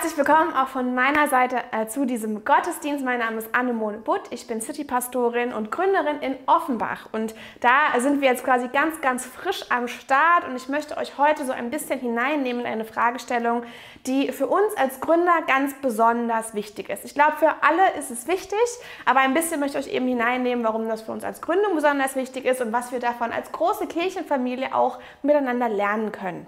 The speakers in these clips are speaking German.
Herzlich willkommen auch von meiner Seite äh, zu diesem Gottesdienst. Mein Name ist Annemone Butt. Ich bin City-Pastorin und Gründerin in Offenbach. Und da sind wir jetzt quasi ganz, ganz frisch am Start. Und ich möchte euch heute so ein bisschen hineinnehmen in eine Fragestellung, die für uns als Gründer ganz besonders wichtig ist. Ich glaube, für alle ist es wichtig, aber ein bisschen möchte ich euch eben hineinnehmen, warum das für uns als Gründung besonders wichtig ist und was wir davon als große Kirchenfamilie auch miteinander lernen können.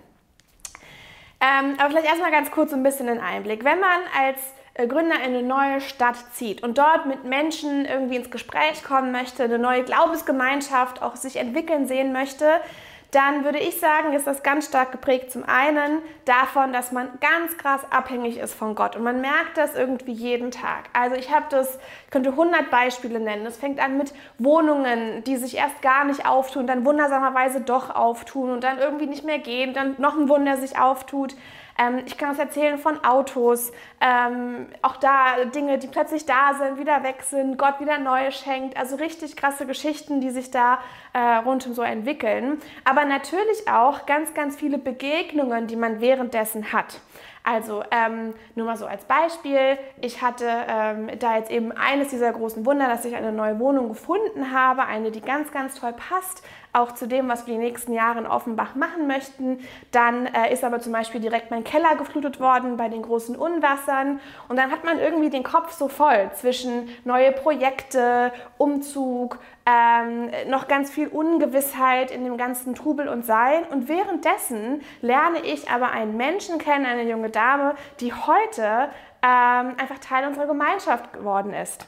Ähm, aber vielleicht erstmal ganz kurz so ein bisschen einen Einblick. Wenn man als äh, Gründer in eine neue Stadt zieht und dort mit Menschen irgendwie ins Gespräch kommen möchte, eine neue Glaubensgemeinschaft auch sich entwickeln sehen möchte, dann würde ich sagen, ist das ganz stark geprägt zum einen davon, dass man ganz krass abhängig ist von Gott und man merkt das irgendwie jeden Tag. Also ich habe das, ich könnte 100 Beispiele nennen. Es fängt an mit Wohnungen, die sich erst gar nicht auftun, dann wundersamerweise doch auftun und dann irgendwie nicht mehr gehen, dann noch ein Wunder sich auftut. Ähm, ich kann uns erzählen von Autos, ähm, auch da Dinge, die plötzlich da sind, wieder weg sind, Gott wieder neue schenkt. Also richtig krasse Geschichten, die sich da äh, rundum so entwickeln. Aber natürlich auch ganz, ganz viele Begegnungen, die man währenddessen hat. Also ähm, nur mal so als Beispiel, ich hatte ähm, da jetzt eben eines dieser großen Wunder, dass ich eine neue Wohnung gefunden habe, eine, die ganz, ganz toll passt, auch zu dem, was wir die nächsten Jahre in Offenbach machen möchten. Dann äh, ist aber zum Beispiel direkt mein Keller geflutet worden bei den großen Unwassern. Und dann hat man irgendwie den Kopf so voll zwischen neue Projekte, Umzug, ähm, noch ganz viel Ungewissheit in dem ganzen Trubel und Sein. Und währenddessen lerne ich aber einen Menschen kennen, eine junge Dame, die heute ähm, einfach Teil unserer Gemeinschaft geworden ist.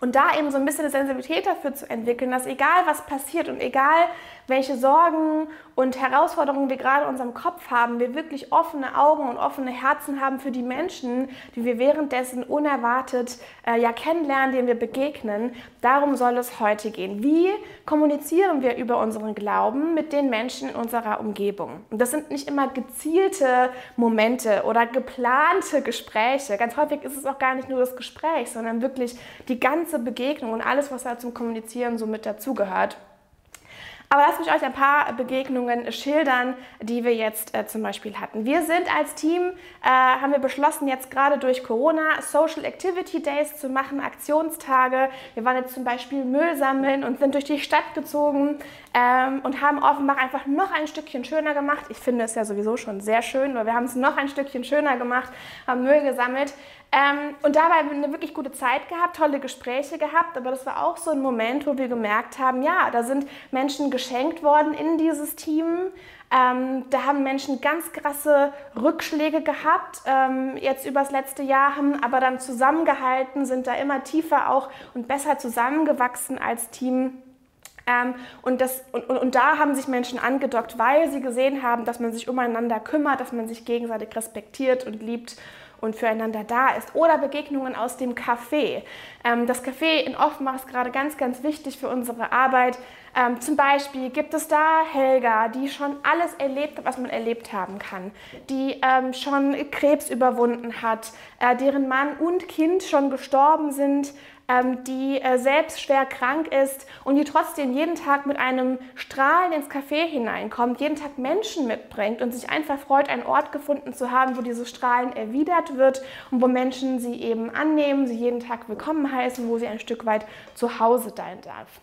Und da eben so ein bisschen eine Sensibilität dafür zu entwickeln, dass egal was passiert und egal welche Sorgen und Herausforderungen wir gerade in unserem Kopf haben, wir wirklich offene Augen und offene Herzen haben für die Menschen, die wir währenddessen unerwartet äh, ja kennenlernen, denen wir begegnen. Darum soll es heute gehen. Wie kommunizieren wir über unseren Glauben mit den Menschen in unserer Umgebung? Und das sind nicht immer gezielte Momente oder geplante Gespräche. Ganz häufig ist es auch gar nicht nur das Gespräch, sondern wirklich die ganze Begegnung und alles, was da zum Kommunizieren so mit dazugehört. Aber lasst mich euch ein paar Begegnungen schildern, die wir jetzt äh, zum Beispiel hatten. Wir sind als Team, äh, haben wir beschlossen, jetzt gerade durch Corona Social Activity Days zu machen, Aktionstage. Wir waren jetzt zum Beispiel Müll sammeln und sind durch die Stadt gezogen ähm, und haben Offenbach einfach noch ein Stückchen schöner gemacht. Ich finde es ja sowieso schon sehr schön, weil wir haben es noch ein Stückchen schöner gemacht, haben Müll gesammelt. Ähm, und dabei haben wir eine wirklich gute Zeit gehabt, tolle Gespräche gehabt, aber das war auch so ein Moment, wo wir gemerkt haben, ja, da sind Menschen geschenkt worden in dieses Team. Ähm, da haben Menschen ganz krasse Rückschläge gehabt, ähm, jetzt übers letzte Jahr, haben aber dann zusammengehalten, sind da immer tiefer auch und besser zusammengewachsen als Team. Ähm, und, das, und, und, und, da haben sich Menschen angedockt, weil sie gesehen haben, dass man sich umeinander kümmert, dass man sich gegenseitig respektiert und liebt und füreinander da ist. Oder Begegnungen aus dem Café. Ähm, das Café in Offenbach ist gerade ganz, ganz wichtig für unsere Arbeit. Ähm, zum Beispiel gibt es da Helga, die schon alles erlebt hat, was man erlebt haben kann, die ähm, schon Krebs überwunden hat, äh, deren Mann und Kind schon gestorben sind die äh, selbst schwer krank ist und die trotzdem jeden Tag mit einem Strahlen ins Café hineinkommt, jeden Tag Menschen mitbringt und sich einfach freut, einen Ort gefunden zu haben, wo dieses Strahlen erwidert wird und wo Menschen sie eben annehmen, sie jeden Tag willkommen heißen, wo sie ein Stück weit zu Hause sein darf.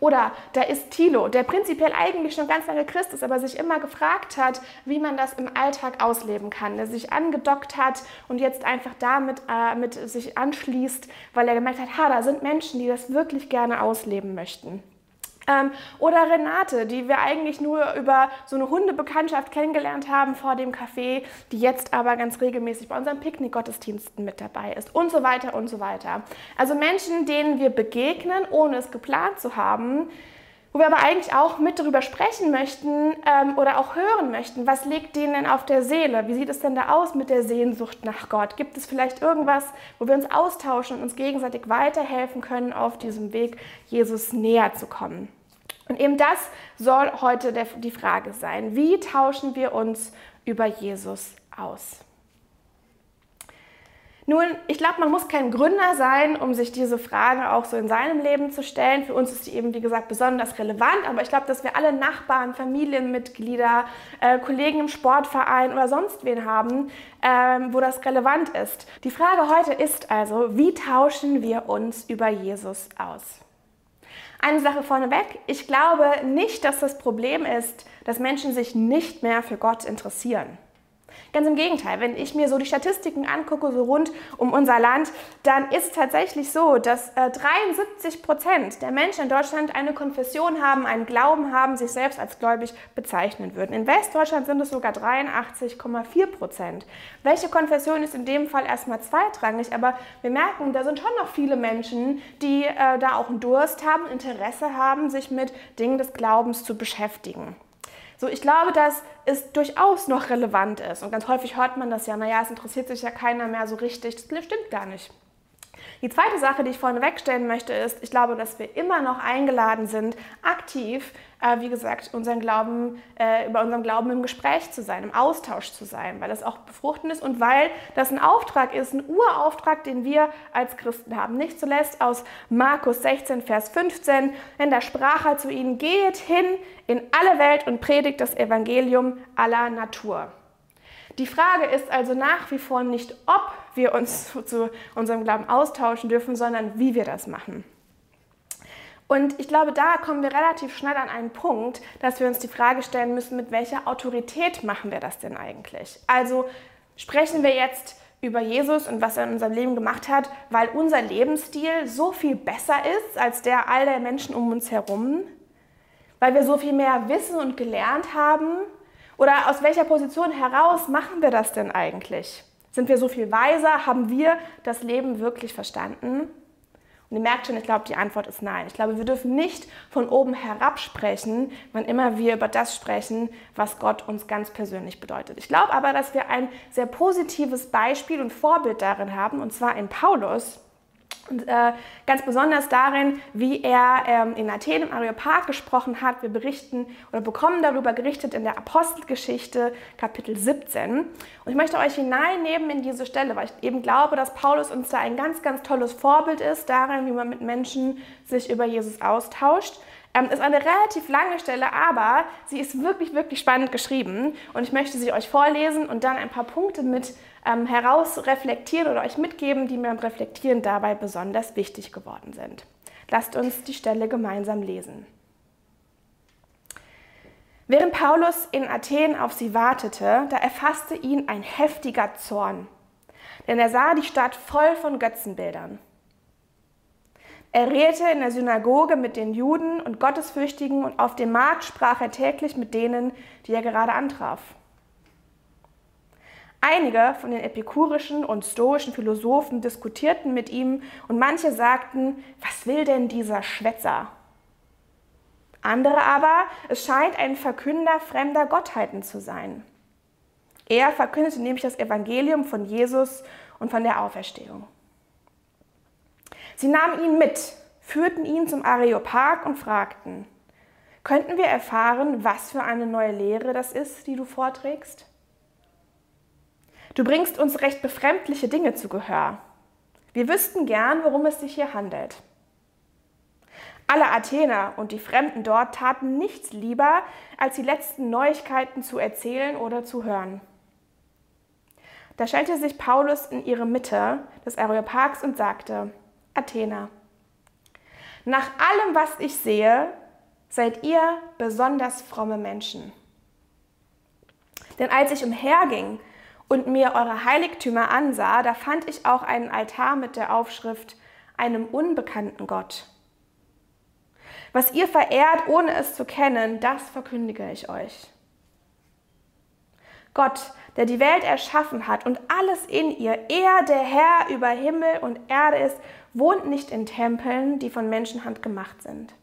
Oder da ist Thilo, der prinzipiell eigentlich schon ganz lange Christ ist, aber sich immer gefragt hat, wie man das im Alltag ausleben kann. Der sich angedockt hat und jetzt einfach damit äh, mit sich anschließt, weil er gemerkt hat, ha, da sind Menschen, die das wirklich gerne ausleben möchten. Ähm, oder Renate, die wir eigentlich nur über so eine Hundebekanntschaft kennengelernt haben vor dem Café, die jetzt aber ganz regelmäßig bei unseren Picknickgottesdiensten mit dabei ist und so weiter und so weiter. Also Menschen, denen wir begegnen, ohne es geplant zu haben, wo wir aber eigentlich auch mit darüber sprechen möchten ähm, oder auch hören möchten, was liegt denen denn auf der Seele? Wie sieht es denn da aus mit der Sehnsucht nach Gott? Gibt es vielleicht irgendwas, wo wir uns austauschen und uns gegenseitig weiterhelfen können, auf diesem Weg Jesus näher zu kommen? Und eben das soll heute der, die Frage sein. Wie tauschen wir uns über Jesus aus? Nun, ich glaube, man muss kein Gründer sein, um sich diese Frage auch so in seinem Leben zu stellen. Für uns ist die eben, wie gesagt, besonders relevant. Aber ich glaube, dass wir alle Nachbarn, Familienmitglieder, äh, Kollegen im Sportverein oder sonst wen haben, ähm, wo das relevant ist. Die Frage heute ist also, wie tauschen wir uns über Jesus aus? Eine Sache vorneweg, ich glaube nicht, dass das Problem ist, dass Menschen sich nicht mehr für Gott interessieren. Ganz im Gegenteil, wenn ich mir so die Statistiken angucke, so rund um unser Land, dann ist tatsächlich so, dass äh, 73 Prozent der Menschen in Deutschland eine Konfession haben, einen Glauben haben, sich selbst als gläubig bezeichnen würden. In Westdeutschland sind es sogar 83,4 Prozent. Welche Konfession ist in dem Fall erstmal zweitrangig, aber wir merken, da sind schon noch viele Menschen, die äh, da auch einen Durst haben, Interesse haben, sich mit Dingen des Glaubens zu beschäftigen. So, ich glaube, dass es durchaus noch relevant ist. Und ganz häufig hört man das ja, naja, es interessiert sich ja keiner mehr so richtig. Das stimmt gar nicht. Die zweite Sache, die ich vorne wegstellen möchte, ist, ich glaube, dass wir immer noch eingeladen sind, aktiv, äh, wie gesagt, unseren Glauben, äh, über unseren Glauben im Gespräch zu sein, im Austausch zu sein, weil das auch befruchtend ist und weil das ein Auftrag ist, ein Urauftrag, den wir als Christen haben. Nicht zuletzt aus Markus 16, Vers 15, denn da sprach er zu ihnen, geht hin in alle Welt und predigt das Evangelium aller Natur. Die Frage ist also nach wie vor nicht, ob wir uns zu unserem Glauben austauschen dürfen, sondern wie wir das machen. Und ich glaube, da kommen wir relativ schnell an einen Punkt, dass wir uns die Frage stellen müssen, mit welcher Autorität machen wir das denn eigentlich? Also sprechen wir jetzt über Jesus und was er in unserem Leben gemacht hat, weil unser Lebensstil so viel besser ist als der all der Menschen um uns herum? Weil wir so viel mehr wissen und gelernt haben? Oder aus welcher Position heraus machen wir das denn eigentlich? Sind wir so viel weiser? Haben wir das Leben wirklich verstanden? Und ihr merkt schon, ich glaube, die Antwort ist nein. Ich glaube, wir dürfen nicht von oben herab sprechen, wann immer wir über das sprechen, was Gott uns ganz persönlich bedeutet. Ich glaube aber, dass wir ein sehr positives Beispiel und Vorbild darin haben, und zwar in Paulus, und äh, ganz besonders darin, wie er ähm, in Athen im Areopag gesprochen hat. Wir berichten oder bekommen darüber gerichtet in der Apostelgeschichte Kapitel 17. Und ich möchte euch hineinnehmen in diese Stelle, weil ich eben glaube, dass Paulus uns da ein ganz, ganz tolles Vorbild ist, darin, wie man mit Menschen sich über Jesus austauscht. Ähm, ist eine relativ lange Stelle, aber sie ist wirklich, wirklich spannend geschrieben. Und ich möchte sie euch vorlesen und dann ein paar Punkte mit ähm, herausreflektieren oder euch mitgeben, die mir beim Reflektieren dabei besonders wichtig geworden sind. Lasst uns die Stelle gemeinsam lesen. Während Paulus in Athen auf sie wartete, da erfasste ihn ein heftiger Zorn, denn er sah die Stadt voll von Götzenbildern. Er redete in der Synagoge mit den Juden und Gottesfürchtigen und auf dem Markt sprach er täglich mit denen, die er gerade antraf. Einige von den epikurischen und stoischen Philosophen diskutierten mit ihm und manche sagten, was will denn dieser Schwätzer? Andere aber, es scheint ein Verkünder fremder Gottheiten zu sein. Er verkündete nämlich das Evangelium von Jesus und von der Auferstehung. Sie nahmen ihn mit, führten ihn zum Areopag und fragten, könnten wir erfahren, was für eine neue Lehre das ist, die du vorträgst? Du bringst uns recht befremdliche Dinge zu Gehör. Wir wüssten gern, worum es sich hier handelt. Alle Athener und die Fremden dort taten nichts lieber, als die letzten Neuigkeiten zu erzählen oder zu hören. Da stellte sich Paulus in ihre Mitte des Areopags und sagte, Athener, nach allem, was ich sehe, seid ihr besonders fromme Menschen. Denn als ich umherging und mir eure Heiligtümer ansah, da fand ich auch einen Altar mit der Aufschrift einem unbekannten Gott. Was ihr verehrt, ohne es zu kennen, das verkündige ich euch. Gott, der die Welt erschaffen hat und alles in ihr, er, der Herr über Himmel und Erde ist, wohnt nicht in Tempeln, die von Menschenhand gemacht sind.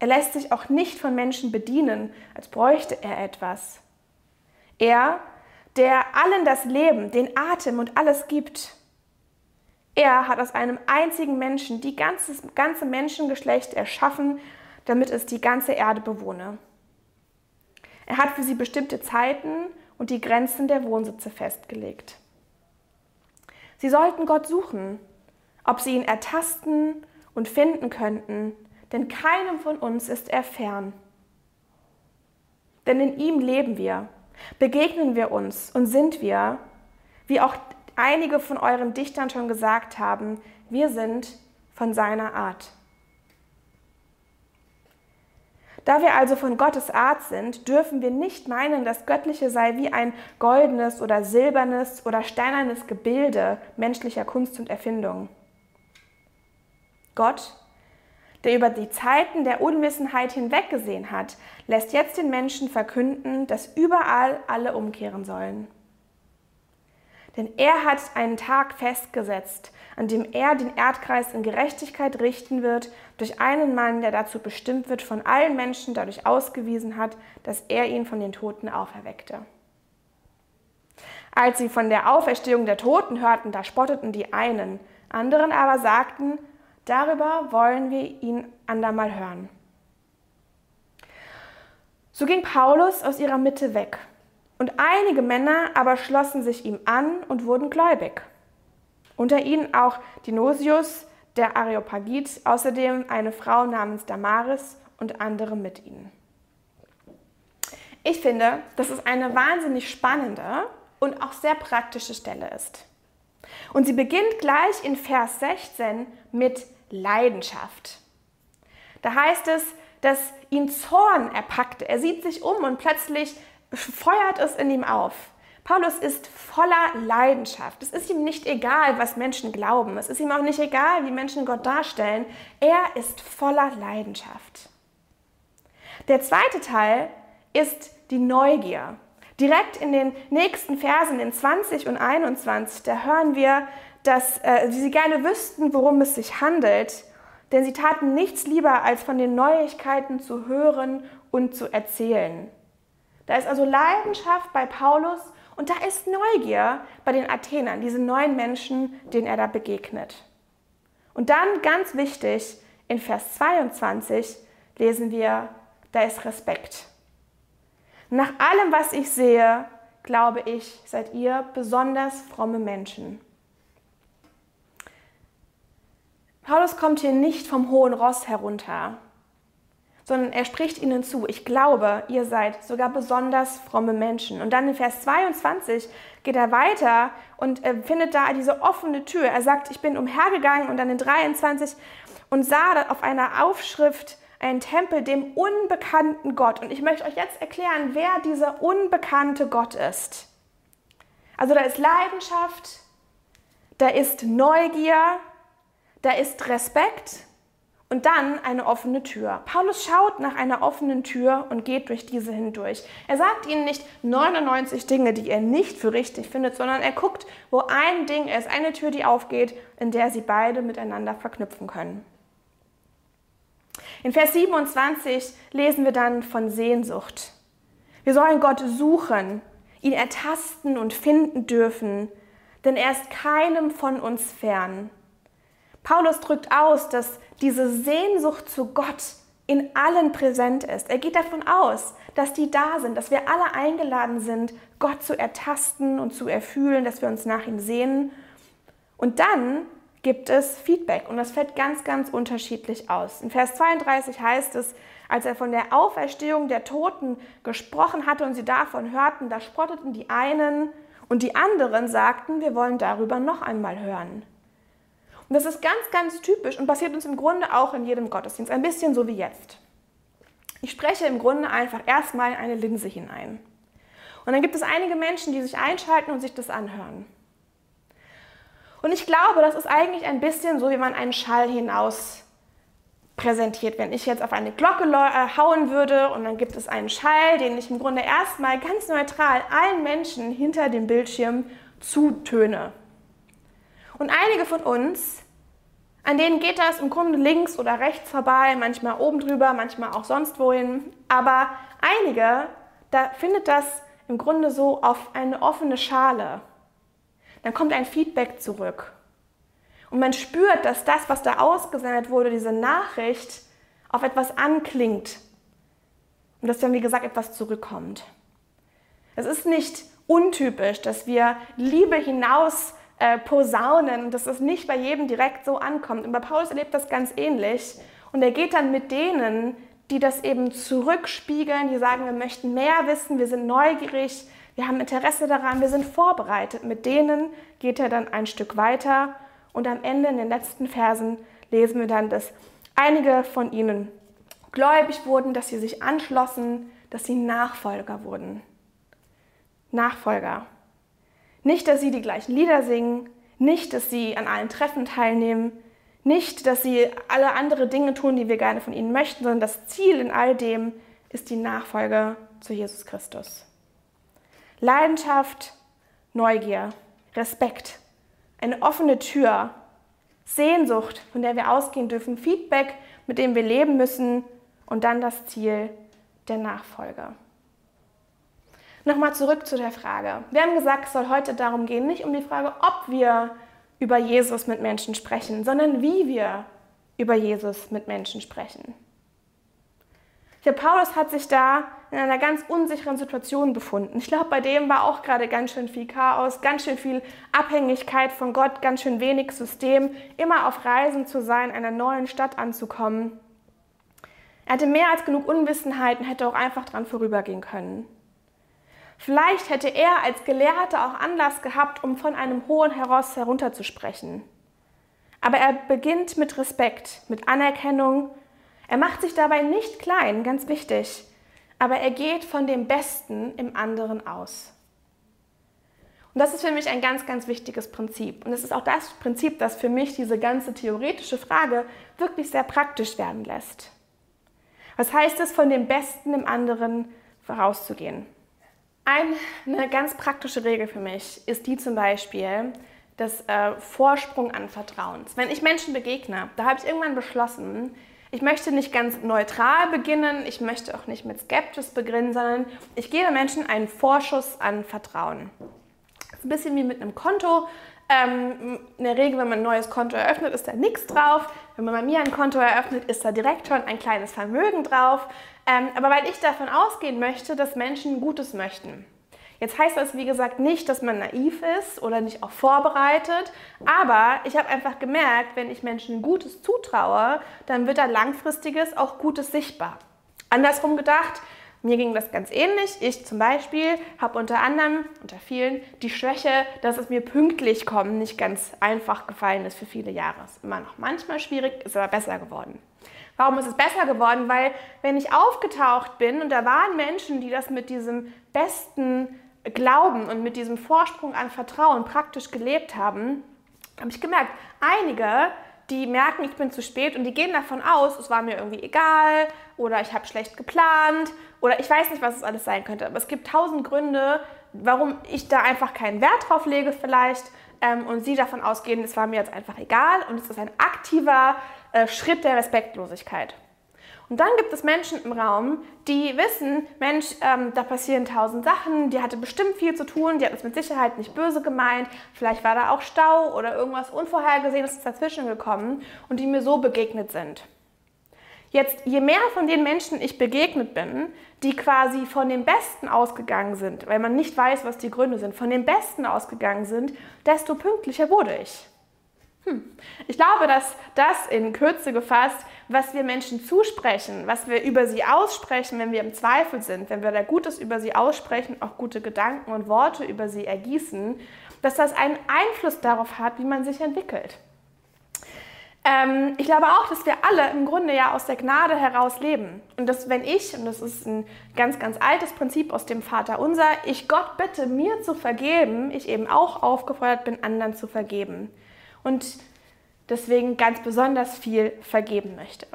Er lässt sich auch nicht von Menschen bedienen, als bräuchte er etwas. Er, der allen das Leben, den Atem und alles gibt. Er hat aus einem einzigen Menschen die ganze, ganze Menschengeschlecht erschaffen, damit es die ganze Erde bewohne. Er hat für sie bestimmte Zeiten und die Grenzen der Wohnsitze festgelegt. Sie sollten Gott suchen, ob sie ihn ertasten und finden könnten, denn keinem von uns ist er fern. Denn in ihm leben wir, begegnen wir uns und sind wir, wie auch einige von euren Dichtern schon gesagt haben, wir sind von seiner Art. Da wir also von Gottes Art sind, dürfen wir nicht meinen, das Göttliche sei wie ein goldenes oder silbernes oder steinernes Gebilde menschlicher Kunst und Erfindung. Gott, der über die Zeiten der Unwissenheit hinweggesehen hat, lässt jetzt den Menschen verkünden, dass überall alle umkehren sollen. Denn er hat einen Tag festgesetzt, an dem er den Erdkreis in Gerechtigkeit richten wird, durch einen Mann, der dazu bestimmt wird, von allen Menschen dadurch ausgewiesen hat, dass er ihn von den Toten auferweckte. Als sie von der Auferstehung der Toten hörten, da spotteten die einen, anderen aber sagten, darüber wollen wir ihn andermal hören. So ging Paulus aus ihrer Mitte weg, und einige Männer aber schlossen sich ihm an und wurden gläubig. Unter ihnen auch Dinosius, der Areopagit, außerdem eine Frau namens Damaris und andere mit ihnen. Ich finde, dass es eine wahnsinnig spannende und auch sehr praktische Stelle ist. Und sie beginnt gleich in Vers 16 mit Leidenschaft. Da heißt es, dass ihn Zorn erpackte. Er sieht sich um und plötzlich feuert es in ihm auf. Paulus ist voller Leidenschaft. Es ist ihm nicht egal, was Menschen glauben. Es ist ihm auch nicht egal, wie Menschen Gott darstellen. Er ist voller Leidenschaft. Der zweite Teil ist die Neugier. Direkt in den nächsten Versen, in 20 und 21, da hören wir, dass äh, sie gerne wüssten, worum es sich handelt, denn sie taten nichts lieber, als von den Neuigkeiten zu hören und zu erzählen. Da ist also Leidenschaft bei Paulus und da ist Neugier bei den Athenern, diese neuen Menschen, denen er da begegnet. Und dann ganz wichtig, in Vers 22 lesen wir, da ist Respekt. Nach allem, was ich sehe, glaube ich, seid ihr besonders fromme Menschen. Paulus kommt hier nicht vom hohen Ross herunter, sondern er spricht ihnen zu, ich glaube, ihr seid sogar besonders fromme Menschen. Und dann in Vers 22 geht er weiter und er findet da diese offene Tür. Er sagt, ich bin umhergegangen und dann in 23 und sah auf einer Aufschrift einen Tempel dem unbekannten Gott. Und ich möchte euch jetzt erklären, wer dieser unbekannte Gott ist. Also da ist Leidenschaft, da ist Neugier, da ist Respekt und dann eine offene Tür. Paulus schaut nach einer offenen Tür und geht durch diese hindurch. Er sagt ihnen nicht 99 Dinge, die er nicht für richtig findet, sondern er guckt, wo ein Ding ist, eine Tür, die aufgeht, in der sie beide miteinander verknüpfen können. In Vers 27 lesen wir dann von Sehnsucht. Wir sollen Gott suchen, ihn ertasten und finden dürfen, denn er ist keinem von uns fern. Paulus drückt aus, dass diese Sehnsucht zu Gott in allen präsent ist. Er geht davon aus, dass die da sind, dass wir alle eingeladen sind, Gott zu ertasten und zu erfühlen, dass wir uns nach ihm sehnen. Und dann gibt es Feedback und das fällt ganz, ganz unterschiedlich aus. In Vers 32 heißt es, als er von der Auferstehung der Toten gesprochen hatte und sie davon hörten, da spotteten die einen und die anderen sagten, wir wollen darüber noch einmal hören. Das ist ganz, ganz typisch und passiert uns im Grunde auch in jedem Gottesdienst, ein bisschen so wie jetzt. Ich spreche im Grunde einfach erstmal eine Linse hinein. Und dann gibt es einige Menschen, die sich einschalten und sich das anhören. Und ich glaube, das ist eigentlich ein bisschen so, wie man einen Schall hinaus präsentiert. Wenn ich jetzt auf eine Glocke äh, hauen würde und dann gibt es einen Schall, den ich im Grunde erstmal ganz neutral allen Menschen hinter dem Bildschirm zutöne. Und einige von uns, an denen geht das im Grunde links oder rechts vorbei, manchmal oben drüber, manchmal auch sonst wohin. Aber einige, da findet das im Grunde so auf eine offene Schale. Dann kommt ein Feedback zurück. Und man spürt, dass das, was da ausgesendet wurde, diese Nachricht, auf etwas anklingt. Und dass dann, wie gesagt, etwas zurückkommt. Es ist nicht untypisch, dass wir Liebe hinaus äh, posaunen, dass es nicht bei jedem direkt so ankommt. Und bei Paulus erlebt das ganz ähnlich. Und er geht dann mit denen, die das eben zurückspiegeln, die sagen, wir möchten mehr wissen, wir sind neugierig, wir haben Interesse daran, wir sind vorbereitet. Mit denen geht er dann ein Stück weiter und am Ende in den letzten Versen lesen wir dann, dass einige von ihnen gläubig wurden, dass sie sich anschlossen, dass sie Nachfolger wurden. Nachfolger. Nicht, dass sie die gleichen Lieder singen, nicht, dass sie an allen Treffen teilnehmen, nicht, dass sie alle andere Dinge tun, die wir gerne von ihnen möchten, sondern das Ziel in all dem ist die Nachfolge zu Jesus Christus. Leidenschaft, Neugier, Respekt, eine offene Tür, Sehnsucht, von der wir ausgehen dürfen, Feedback, mit dem wir leben müssen und dann das Ziel der Nachfolge. Nochmal zurück zu der Frage. Wir haben gesagt, es soll heute darum gehen, nicht um die Frage, ob wir über Jesus mit Menschen sprechen, sondern wie wir über Jesus mit Menschen sprechen. Der Paulus hat sich da in einer ganz unsicheren Situation befunden. Ich glaube, bei dem war auch gerade ganz schön viel Chaos, ganz schön viel Abhängigkeit von Gott, ganz schön wenig System, immer auf Reisen zu sein, einer neuen Stadt anzukommen. Er hatte mehr als genug Unwissenheit und hätte auch einfach dran vorübergehen können. Vielleicht hätte er als Gelehrter auch Anlass gehabt, um von einem hohen Heraus herunterzusprechen. Aber er beginnt mit Respekt, mit Anerkennung, er macht sich dabei nicht klein, ganz wichtig, aber er geht von dem Besten im anderen aus. Und das ist für mich ein ganz, ganz wichtiges Prinzip. Und es ist auch das Prinzip, das für mich diese ganze theoretische Frage wirklich sehr praktisch werden lässt. Was heißt es, von dem Besten im anderen vorauszugehen? Eine ganz praktische Regel für mich ist die zum Beispiel des äh, Vorsprung an Vertrauens. Wenn ich Menschen begegne, da habe ich irgendwann beschlossen, ich möchte nicht ganz neutral beginnen, ich möchte auch nicht mit Skepsis beginnen, sondern ich gebe Menschen einen Vorschuss an Vertrauen. Das ist ein bisschen wie mit einem Konto. Ähm, in der Regel, wenn man ein neues Konto eröffnet, ist da nichts drauf. Wenn man bei mir ein Konto eröffnet, ist da direkt schon ein kleines Vermögen drauf. Ähm, aber weil ich davon ausgehen möchte, dass Menschen Gutes möchten. Jetzt heißt das, wie gesagt, nicht, dass man naiv ist oder nicht auch vorbereitet, aber ich habe einfach gemerkt, wenn ich Menschen Gutes zutraue, dann wird da langfristiges auch Gutes sichtbar. Andersrum gedacht, mir ging das ganz ähnlich. Ich zum Beispiel habe unter anderem, unter vielen, die Schwäche, dass es mir pünktlich kommen nicht ganz einfach gefallen ist für viele Jahre. Ist immer noch manchmal schwierig, ist aber besser geworden. Warum ist es besser geworden? Weil wenn ich aufgetaucht bin und da waren Menschen, die das mit diesem besten Glauben und mit diesem Vorsprung an Vertrauen praktisch gelebt haben, habe ich gemerkt, einige, die merken, ich bin zu spät und die gehen davon aus, es war mir irgendwie egal oder ich habe schlecht geplant oder ich weiß nicht, was es alles sein könnte. Aber es gibt tausend Gründe, warum ich da einfach keinen Wert drauf lege vielleicht ähm, und sie davon ausgehen, es war mir jetzt einfach egal und es ist ein aktiver äh, Schritt der Respektlosigkeit. Und dann gibt es Menschen im Raum, die wissen, Mensch, ähm, da passieren tausend Sachen, die hatte bestimmt viel zu tun, die hat es mit Sicherheit nicht böse gemeint, vielleicht war da auch Stau oder irgendwas Unvorhergesehenes dazwischen gekommen und die mir so begegnet sind. Jetzt, je mehr von den Menschen ich begegnet bin, die quasi von dem Besten ausgegangen sind, weil man nicht weiß, was die Gründe sind, von dem Besten ausgegangen sind, desto pünktlicher wurde ich. Hm. Ich glaube, dass das in Kürze gefasst, was wir Menschen zusprechen, was wir über sie aussprechen, wenn wir im Zweifel sind, wenn wir da Gutes über sie aussprechen, auch gute Gedanken und Worte über sie ergießen, dass das einen Einfluss darauf hat, wie man sich entwickelt. Ähm, ich glaube auch, dass wir alle im Grunde ja aus der Gnade heraus leben. Und dass wenn ich, und das ist ein ganz, ganz altes Prinzip aus dem Vater unser, ich Gott bitte, mir zu vergeben, ich eben auch aufgefordert bin, anderen zu vergeben und deswegen ganz besonders viel vergeben möchte.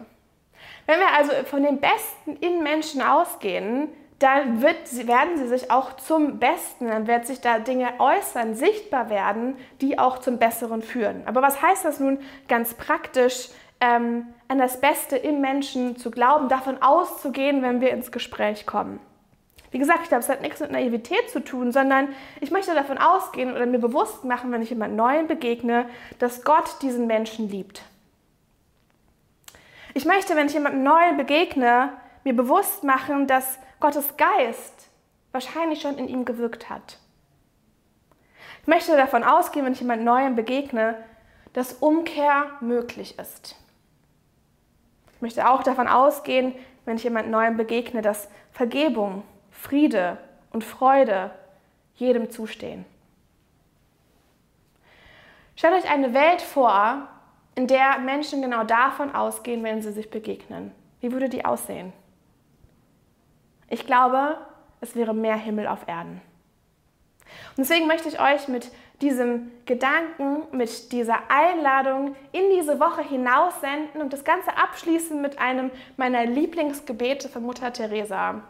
Wenn wir also von dem Besten in Menschen ausgehen, dann wird, werden sie sich auch zum Besten, dann wird sich da Dinge äußern, sichtbar werden, die auch zum Besseren führen. Aber was heißt das nun ganz praktisch, ähm, an das Beste im Menschen zu glauben, davon auszugehen, wenn wir ins Gespräch kommen? Wie gesagt, ich glaube, es hat nichts mit Naivität zu tun, sondern ich möchte davon ausgehen oder mir bewusst machen, wenn ich jemand Neuen begegne, dass Gott diesen Menschen liebt. Ich möchte, wenn ich jemandem Neuen begegne, mir bewusst machen, dass Gottes Geist wahrscheinlich schon in ihm gewirkt hat. Ich möchte davon ausgehen, wenn ich jemand Neuem begegne, dass Umkehr möglich ist. Ich möchte auch davon ausgehen, wenn ich jemand Neuem begegne, dass Vergebung, Friede und Freude jedem zustehen. Stellt euch eine Welt vor, in der Menschen genau davon ausgehen, wenn sie sich begegnen. Wie würde die aussehen? Ich glaube, es wäre mehr Himmel auf Erden. Und deswegen möchte ich euch mit diesem Gedanken, mit dieser Einladung in diese Woche hinaussenden und das Ganze abschließen mit einem meiner Lieblingsgebete von Mutter Teresa,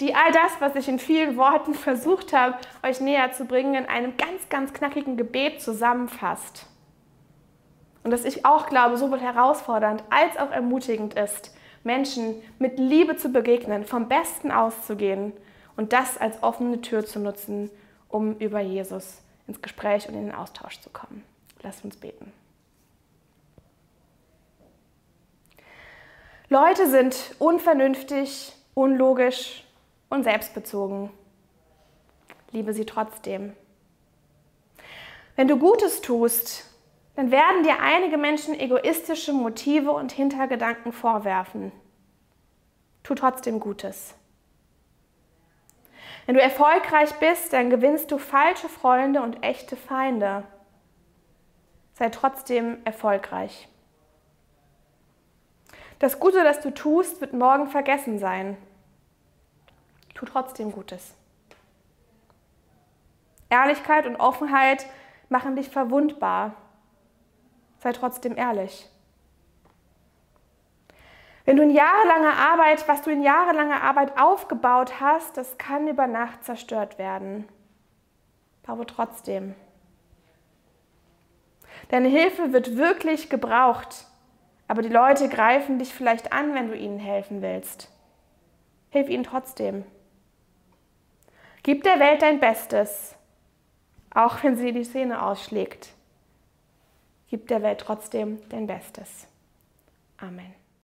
die all das, was ich in vielen Worten versucht habe, euch näher zu bringen, in einem ganz, ganz knackigen Gebet zusammenfasst. Und das ich auch glaube, sowohl herausfordernd als auch ermutigend ist, Menschen mit Liebe zu begegnen, vom Besten auszugehen und das als offene Tür zu nutzen, um über Jesus ins Gespräch und in den Austausch zu kommen. Lasst uns beten. Leute sind unvernünftig, unlogisch und selbstbezogen. Liebe sie trotzdem. Wenn du Gutes tust, dann werden dir einige Menschen egoistische Motive und Hintergedanken vorwerfen. Tu trotzdem Gutes. Wenn du erfolgreich bist, dann gewinnst du falsche Freunde und echte Feinde. Sei trotzdem erfolgreich. Das Gute, das du tust, wird morgen vergessen sein. Tu trotzdem Gutes. Ehrlichkeit und Offenheit machen dich verwundbar. Sei trotzdem ehrlich. Wenn du in jahrelanger Arbeit, was du in jahrelanger Arbeit aufgebaut hast, das kann über Nacht zerstört werden. Baue trotzdem. Deine Hilfe wird wirklich gebraucht, aber die Leute greifen dich vielleicht an, wenn du ihnen helfen willst. Hilf ihnen trotzdem. Gib der Welt dein Bestes, auch wenn sie die Szene ausschlägt. Gib der Welt trotzdem dein Bestes. Amen.